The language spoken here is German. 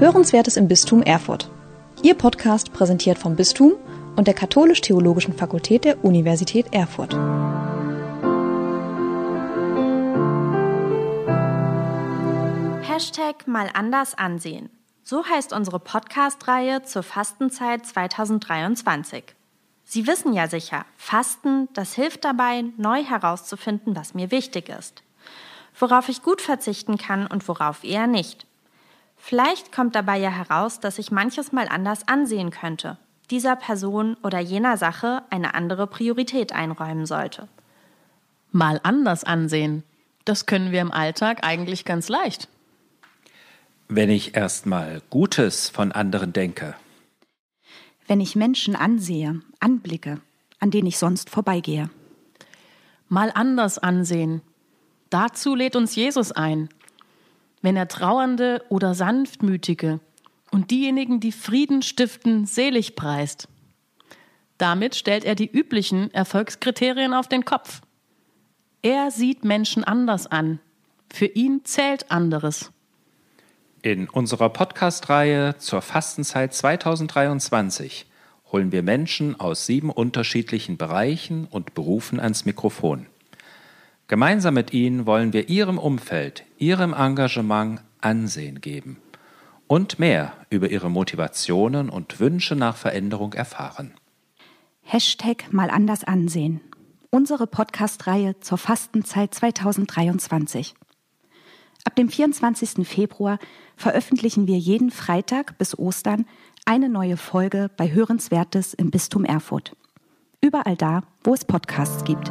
Hörenswertes im Bistum Erfurt. Ihr Podcast präsentiert vom Bistum und der Katholisch-Theologischen Fakultät der Universität Erfurt. Hashtag mal anders ansehen. So heißt unsere Podcast-Reihe zur Fastenzeit 2023. Sie wissen ja sicher, Fasten, das hilft dabei, neu herauszufinden, was mir wichtig ist. Worauf ich gut verzichten kann und worauf eher nicht. Vielleicht kommt dabei ja heraus, dass ich manches mal anders ansehen könnte, dieser Person oder jener Sache eine andere Priorität einräumen sollte. Mal anders ansehen. Das können wir im Alltag eigentlich ganz leicht. Wenn ich erstmal Gutes von anderen denke. Wenn ich Menschen ansehe, anblicke, an denen ich sonst vorbeigehe. Mal anders ansehen. Dazu lädt uns Jesus ein. Wenn er Trauernde oder Sanftmütige und diejenigen, die Frieden stiften, selig preist. Damit stellt er die üblichen Erfolgskriterien auf den Kopf. Er sieht Menschen anders an. Für ihn zählt anderes. In unserer Podcast-Reihe zur Fastenzeit 2023 holen wir Menschen aus sieben unterschiedlichen Bereichen und Berufen ans Mikrofon. Gemeinsam mit ihnen wollen wir ihrem Umfeld, ihrem Engagement Ansehen geben und mehr über ihre Motivationen und Wünsche nach Veränderung erfahren. Hashtag mal anders ansehen. Unsere Podcast-Reihe zur Fastenzeit 2023. Ab dem 24. Februar veröffentlichen wir jeden Freitag bis Ostern eine neue Folge bei Hörenswertes im Bistum Erfurt. Überall da, wo es Podcasts gibt.